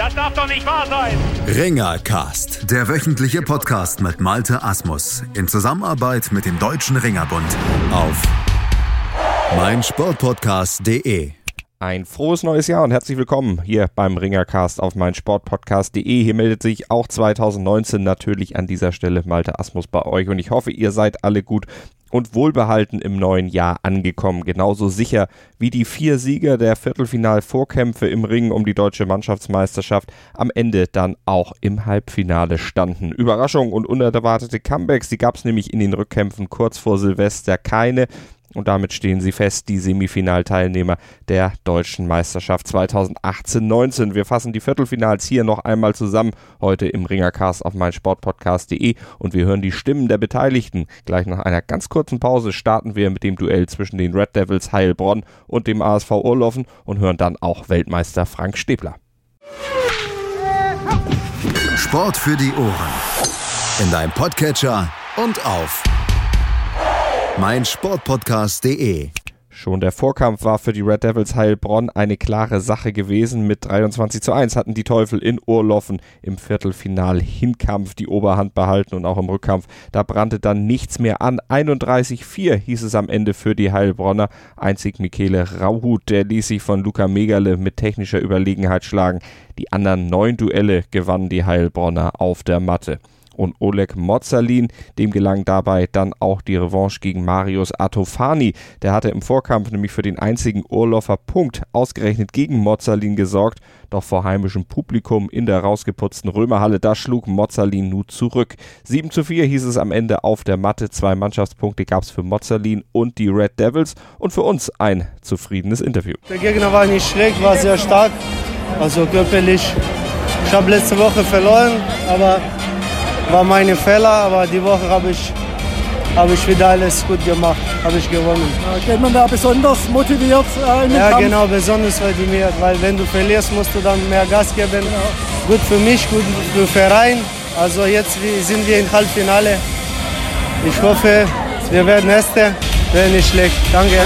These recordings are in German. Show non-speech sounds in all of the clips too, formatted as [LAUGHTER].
Das darf doch nicht wahr sein. Ringercast, der wöchentliche Podcast mit Malte Asmus in Zusammenarbeit mit dem Deutschen Ringerbund auf meinsportpodcast.de. Ein frohes neues Jahr und herzlich willkommen hier beim Ringercast auf meinsportpodcast.de. Hier meldet sich auch 2019 natürlich an dieser Stelle Malte Asmus bei euch und ich hoffe, ihr seid alle gut und wohlbehalten im neuen Jahr angekommen. Genauso sicher wie die vier Sieger der Viertelfinal-Vorkämpfe im Ring um die deutsche Mannschaftsmeisterschaft am Ende dann auch im Halbfinale standen. Überraschungen und unerwartete Comebacks, die gab es nämlich in den Rückkämpfen kurz vor Silvester keine. Und damit stehen sie fest, die Semifinalteilnehmer der deutschen Meisterschaft 2018-19. Wir fassen die Viertelfinals hier noch einmal zusammen, heute im Ringercast auf meinsportpodcast.de und wir hören die Stimmen der Beteiligten. Gleich nach einer ganz kurzen Pause starten wir mit dem Duell zwischen den Red Devils Heilbronn und dem ASV Urlaufen und hören dann auch Weltmeister Frank Stäbler. Sport für die Ohren. In deinem Podcatcher und auf meinsportpodcast.de. Schon der Vorkampf war für die Red Devils Heilbronn eine klare Sache gewesen. Mit 23 zu 1 hatten die Teufel in Urloffen im Viertelfinal Hinkampf die Oberhand behalten und auch im Rückkampf. Da brannte dann nichts mehr an. 31-4 hieß es am Ende für die Heilbronner. Einzig Michele Rauhut, der ließ sich von Luca Megale mit technischer Überlegenheit schlagen. Die anderen neun Duelle gewannen die Heilbronner auf der Matte und Oleg Mozzalin. Dem gelang dabei dann auch die Revanche gegen Marius Atofani. Der hatte im Vorkampf nämlich für den einzigen Urlaufer Punkt ausgerechnet gegen Mozzalin gesorgt. Doch vor heimischem Publikum in der rausgeputzten Römerhalle, da schlug Mozzalin nun zurück. 7 zu 4 hieß es am Ende auf der Matte. Zwei Mannschaftspunkte gab es für Mozzalin und die Red Devils und für uns ein zufriedenes Interview. Der Gegner war nicht schlecht, war sehr stark, also körperlich. Ich habe letzte Woche verloren, aber war meine Fehler, aber die Woche habe ich, hab ich wieder alles gut gemacht, habe ich gewonnen. Geht man da besonders motiviert äh, in den Ja, Kampf? genau, besonders motiviert, weil wenn du verlierst, musst du dann mehr Gas geben. Gut für mich, gut für den Verein. Also jetzt sind wir im Halbfinale. Ich hoffe, wir werden Erste, wäre nicht schlecht. Danke.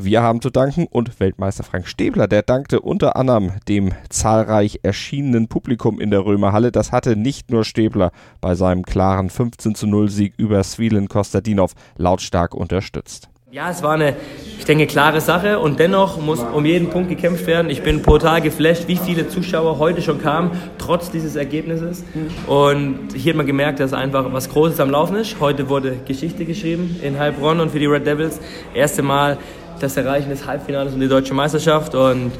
Wir haben zu danken und Weltmeister Frank Stäbler, der dankte unter anderem dem zahlreich erschienenen Publikum in der Römerhalle. Das hatte nicht nur Stäbler bei seinem klaren 15 zu 0 Sieg über Svilen Kostadinov lautstark unterstützt. Ja, es war eine, ich denke, klare Sache und dennoch muss um jeden Punkt gekämpft werden. Ich bin brutal geflasht, wie viele Zuschauer heute schon kamen, trotz dieses Ergebnisses. Und hier hat man gemerkt, dass einfach was Großes am Laufen ist. Heute wurde Geschichte geschrieben in Heilbronn und für die Red Devils. Erste Mal das Erreichen des Halbfinales und die deutsche Meisterschaft und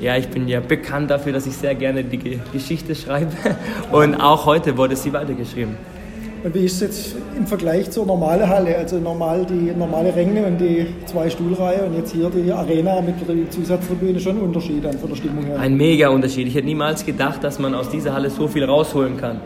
ja, ich bin ja bekannt dafür, dass ich sehr gerne die Ge- Geschichte schreibe [LAUGHS] und auch heute wurde sie weitergeschrieben. Und wie ist es jetzt im Vergleich zur normalen Halle? Also normal die normale Ränge und die zwei Stuhlreihe und jetzt hier die Arena mit der Zusatztribüne schon ein Unterschied dann von der Stimmung her. Ein mega Unterschied. Ich hätte niemals gedacht, dass man aus dieser Halle so viel rausholen kann.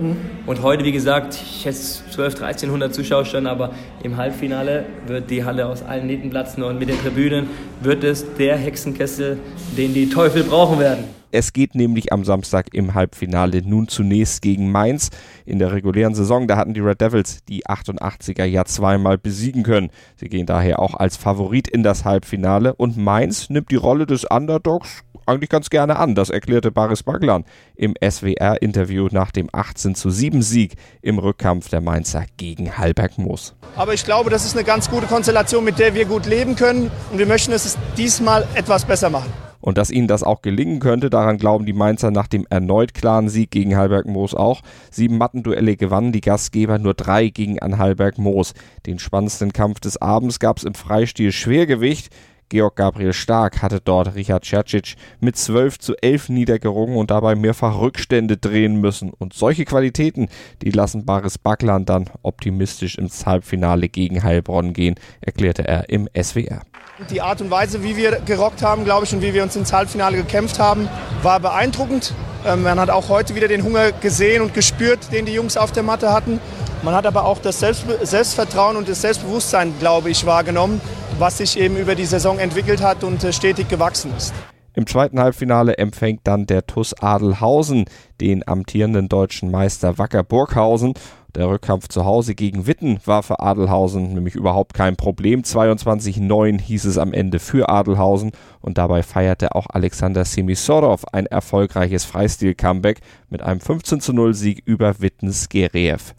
Und heute, wie gesagt, ich hätte 12, 1300 Zuschauer schon, aber im Halbfinale wird die Halle aus allen Nähten platzen und mit den Tribünen wird es der Hexenkessel, den die Teufel brauchen werden. Es geht nämlich am Samstag im Halbfinale nun zunächst gegen Mainz. In der regulären Saison, da hatten die Red Devils die 88er ja zweimal besiegen können. Sie gehen daher auch als Favorit in das Halbfinale und Mainz nimmt die Rolle des Underdogs eigentlich ganz gerne an. Das erklärte Baris Baglan im SWR-Interview nach dem 18 zu 7 Sieg im Rückkampf der Mainzer gegen Halberg Moos. Aber ich glaube, das ist eine ganz gute Konstellation, mit der wir gut leben können. Und wir möchten es diesmal etwas besser machen. Und dass ihnen das auch gelingen könnte, daran glauben die Mainzer nach dem erneut klaren Sieg gegen Halberg Moos auch. Sieben Mattenduelle gewannen die Gastgeber, nur drei gegen an Halberg Moos. Den spannendsten Kampf des Abends gab es im Freistil Schwergewicht. Georg Gabriel Stark hatte dort Richard Cercic mit 12 zu 11 niedergerungen und dabei mehrfach Rückstände drehen müssen. Und solche Qualitäten, die lassen Baris Backland dann optimistisch ins Halbfinale gegen Heilbronn gehen, erklärte er im SWR. Die Art und Weise, wie wir gerockt haben, glaube ich, und wie wir uns ins Halbfinale gekämpft haben, war beeindruckend. Ähm, man hat auch heute wieder den Hunger gesehen und gespürt, den die Jungs auf der Matte hatten. Man hat aber auch das Selbstvertrauen und das Selbstbewusstsein, glaube ich, wahrgenommen, was sich eben über die Saison entwickelt hat und äh, stetig gewachsen ist. Im zweiten Halbfinale empfängt dann der TUS Adelhausen den amtierenden deutschen Meister Wacker Burghausen. Der Rückkampf zu Hause gegen Witten war für Adelhausen nämlich überhaupt kein Problem. 22-9 hieß es am Ende für Adelhausen und dabei feierte auch Alexander Semisorov ein erfolgreiches Freistil-Comeback mit einem 15-0 Sieg über Wittens Gereev.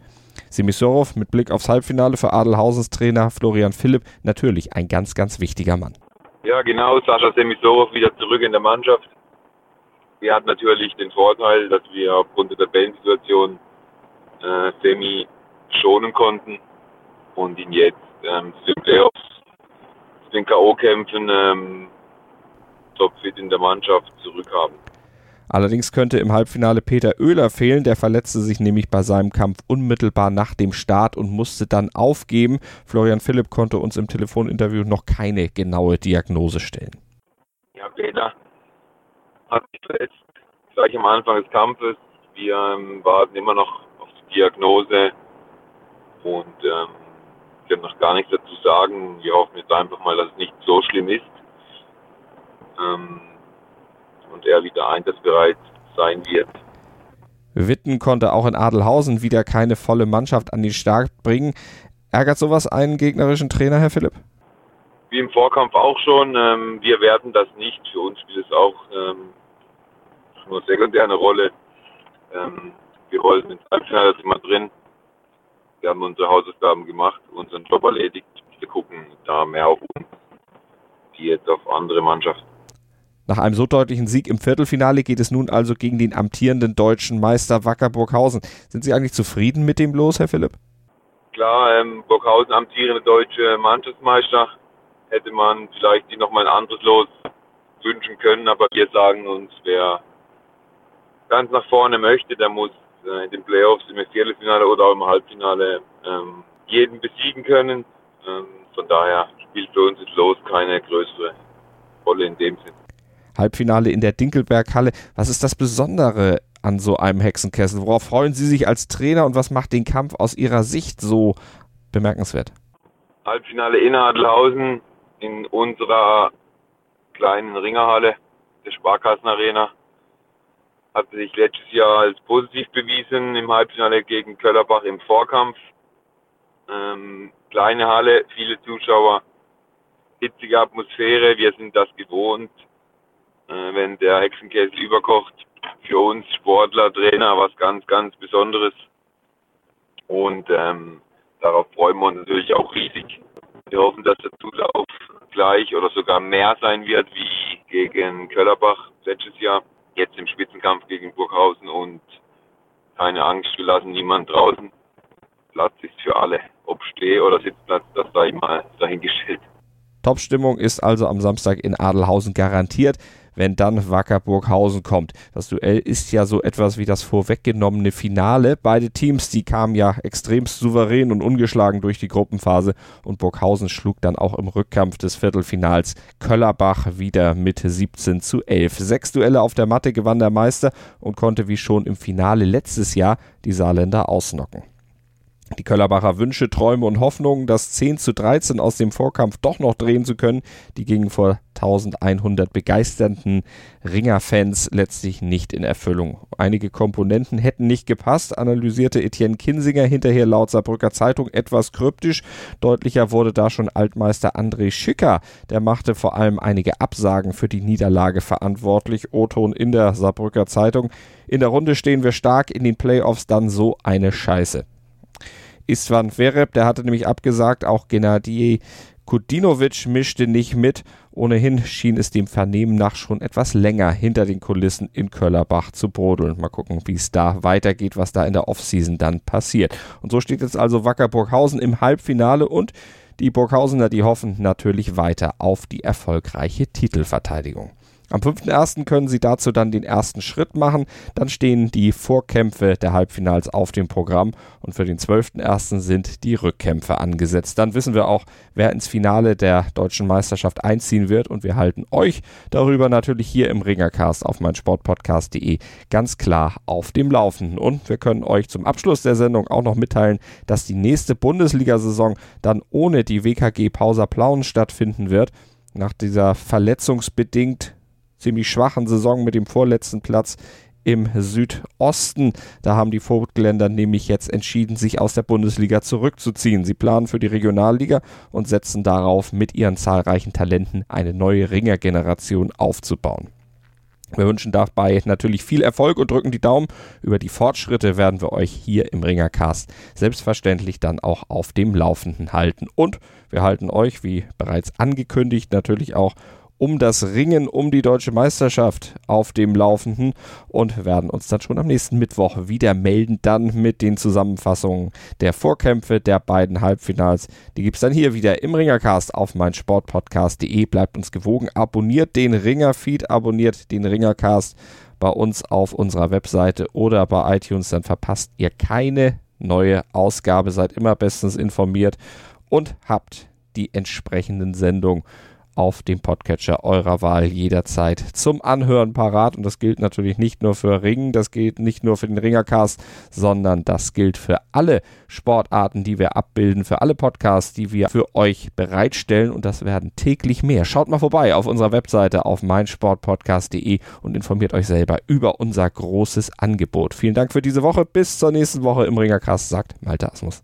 Semisorov mit Blick aufs Halbfinale für Adelhausens Trainer Florian Philipp natürlich ein ganz, ganz wichtiger Mann. Ja, genau. Sascha Semisorov wieder zurück in der Mannschaft. Wir hatten natürlich den Vorteil, dass wir aufgrund der Tabellensituation äh, Semi schonen konnten und ihn jetzt ähm, zu den Playoffs, zu den K.O.-Kämpfen ähm, topfit in der Mannschaft zurückhaben. Allerdings könnte im Halbfinale Peter Oehler fehlen, der verletzte sich nämlich bei seinem Kampf unmittelbar nach dem Start und musste dann aufgeben. Florian Philipp konnte uns im Telefoninterview noch keine genaue Diagnose stellen. Ja, Peter hat sich verletzt, gleich am Anfang des Kampfes. Wir ähm, warten immer noch auf die Diagnose und ähm, können noch gar nichts dazu sagen. Wir hoffen jetzt einfach mal, dass es nicht so schlimm ist. Ähm, und er wieder einsatzbereit sein wird. Witten konnte auch in Adelhausen wieder keine volle Mannschaft an den Start bringen. Ärgert sowas einen gegnerischen Trainer, Herr Philipp? Wie im Vorkampf auch schon. Ähm, wir werten das nicht. Für uns spielt es auch ähm, nur sekundär eine Rolle. Ähm, wir wollten ins Halbfinale, sind wir drin. Wir haben unsere Hausaufgaben gemacht, unseren Job erledigt. Wir gucken da mehr auf uns, die jetzt auf andere Mannschaften. Nach einem so deutlichen Sieg im Viertelfinale geht es nun also gegen den amtierenden deutschen Meister Wacker Burghausen. Sind Sie eigentlich zufrieden mit dem Los, Herr Philipp? Klar, ähm, Burghausen amtierende deutsche Mannschaftsmeister. Hätte man vielleicht die nochmal ein anderes Los wünschen können, aber wir sagen uns, wer ganz nach vorne möchte, der muss äh, in den Playoffs im Viertelfinale oder auch im Halbfinale ähm, jeden besiegen können. Ähm, von daher spielt für uns das Los keine größere Rolle in dem Sinn. Halbfinale in der Dinkelberghalle. Was ist das Besondere an so einem Hexenkessel? Worauf freuen Sie sich als Trainer und was macht den Kampf aus Ihrer Sicht so bemerkenswert? Halbfinale in Adelhausen in unserer kleinen Ringerhalle der Sparkassenarena hat sich letztes Jahr als positiv bewiesen im Halbfinale gegen Köllerbach im Vorkampf. Ähm, kleine Halle, viele Zuschauer, hitzige Atmosphäre, wir sind das gewohnt äh, wenn der Hexenkessel überkocht. Für uns Sportler, Trainer was ganz, ganz Besonderes. Und ähm, darauf freuen wir uns natürlich auch riesig. Wir hoffen, dass der Zulauf gleich oder sogar mehr sein wird wie gegen Köllerbach letztes Jahr. Jetzt im Spitzenkampf gegen Burghausen und keine Angst, wir lassen niemand draußen. Platz ist für alle. Ob Steh- oder Sitzplatz, das sei mal dahingestellt. Top-Stimmung ist also am Samstag in Adelhausen garantiert wenn dann Wacker Burghausen kommt. Das Duell ist ja so etwas wie das vorweggenommene Finale. Beide Teams, die kamen ja extremst souverän und ungeschlagen durch die Gruppenphase und Burghausen schlug dann auch im Rückkampf des Viertelfinals Köllerbach wieder mit 17 zu 11. Sechs Duelle auf der Matte gewann der Meister und konnte wie schon im Finale letztes Jahr die Saarländer ausnocken. Die Köllerbacher Wünsche, Träume und Hoffnungen, das 10 zu 13 aus dem Vorkampf doch noch drehen zu können, die gingen vor 1100 begeisternden Ringerfans letztlich nicht in Erfüllung. Einige Komponenten hätten nicht gepasst, analysierte Etienne Kinsinger hinterher laut Saarbrücker Zeitung etwas kryptisch. Deutlicher wurde da schon Altmeister André Schicker. Der machte vor allem einige Absagen für die Niederlage verantwortlich. O-Ton in der Saarbrücker Zeitung. In der Runde stehen wir stark, in den Playoffs dann so eine Scheiße. Istvan Vereb, der hatte nämlich abgesagt, auch Gennady Kudinovic mischte nicht mit. Ohnehin schien es dem Vernehmen nach schon etwas länger hinter den Kulissen in Köllerbach zu brodeln. Mal gucken, wie es da weitergeht, was da in der Offseason dann passiert. Und so steht jetzt also Wacker Burghausen im Halbfinale und Die Burghausener, die hoffen natürlich weiter auf die erfolgreiche Titelverteidigung. Am 5.1. können sie dazu dann den ersten Schritt machen. Dann stehen die Vorkämpfe der Halbfinals auf dem Programm und für den 12.1. sind die Rückkämpfe angesetzt. Dann wissen wir auch, wer ins Finale der deutschen Meisterschaft einziehen wird und wir halten euch darüber natürlich hier im Ringercast auf meinsportpodcast.de ganz klar auf dem Laufenden. Und wir können euch zum Abschluss der Sendung auch noch mitteilen, dass die nächste Bundesliga-Saison dann ohne die WKG Pauser Plauen stattfinden wird. Nach dieser verletzungsbedingt ziemlich schwachen Saison mit dem vorletzten Platz im Südosten. Da haben die Vogtländer nämlich jetzt entschieden, sich aus der Bundesliga zurückzuziehen. Sie planen für die Regionalliga und setzen darauf, mit ihren zahlreichen Talenten eine neue Ringergeneration aufzubauen. Wir wünschen dabei natürlich viel Erfolg und drücken die Daumen. Über die Fortschritte werden wir euch hier im Ringercast selbstverständlich dann auch auf dem Laufenden halten. Und wir halten euch, wie bereits angekündigt, natürlich auch um das Ringen um die deutsche Meisterschaft auf dem Laufenden und werden uns dann schon am nächsten Mittwoch wieder melden, dann mit den Zusammenfassungen der Vorkämpfe der beiden Halbfinals. Die gibt es dann hier wieder im Ringercast auf meinsportpodcast.de. Bleibt uns gewogen, abonniert den Ringerfeed, abonniert den Ringercast bei uns auf unserer Webseite oder bei iTunes, dann verpasst ihr keine neue Ausgabe, seid immer bestens informiert und habt die entsprechenden Sendungen auf dem Podcatcher eurer Wahl jederzeit zum Anhören parat. Und das gilt natürlich nicht nur für Ringen, das gilt nicht nur für den Ringercast, sondern das gilt für alle Sportarten, die wir abbilden, für alle Podcasts, die wir für euch bereitstellen. Und das werden täglich mehr. Schaut mal vorbei auf unserer Webseite auf meinsportpodcast.de und informiert euch selber über unser großes Angebot. Vielen Dank für diese Woche. Bis zur nächsten Woche im Ringercast, sagt Malte Asmus.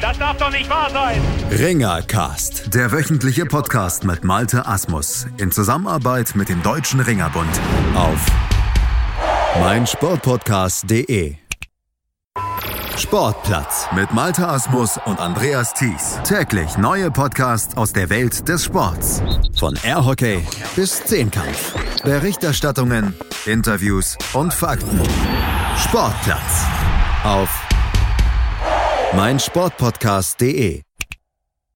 Das darf doch nicht wahr sein. Ringercast, der wöchentliche Podcast mit Malte Asmus in Zusammenarbeit mit dem Deutschen Ringerbund auf meinsportpodcast.de. Sportplatz mit Malte Asmus und Andreas Thies. Täglich neue Podcasts aus der Welt des Sports. Von Airhockey bis Zehnkampf. Berichterstattungen, Interviews und Fakten. Sportplatz auf meinsportpodcast.de